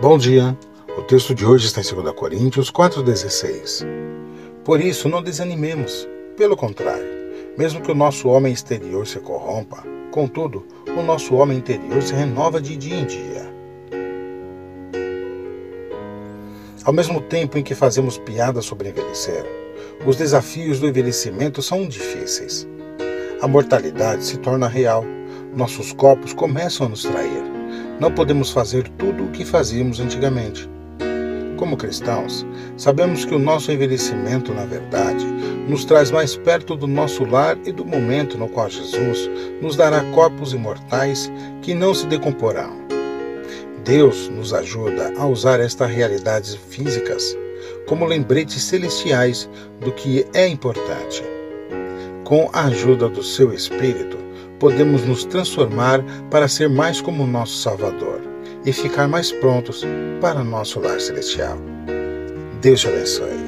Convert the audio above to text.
Bom dia. O texto de hoje está em 2 Coríntios 4,16. Por isso, não desanimemos. Pelo contrário, mesmo que o nosso homem exterior se corrompa, contudo, o nosso homem interior se renova de dia em dia. Ao mesmo tempo em que fazemos piadas sobre envelhecer, os desafios do envelhecimento são difíceis. A mortalidade se torna real. Nossos corpos começam a nos trair não podemos fazer tudo o que fazíamos antigamente. Como cristãos, sabemos que o nosso envelhecimento, na verdade, nos traz mais perto do nosso lar e do momento no qual Jesus nos dará corpos imortais que não se decomporão. Deus nos ajuda a usar estas realidades físicas como lembretes celestiais do que é importante. Com a ajuda do seu Espírito, podemos nos transformar para ser mais como nosso Salvador e ficar mais prontos para nosso lar celestial. Deus te abençoe.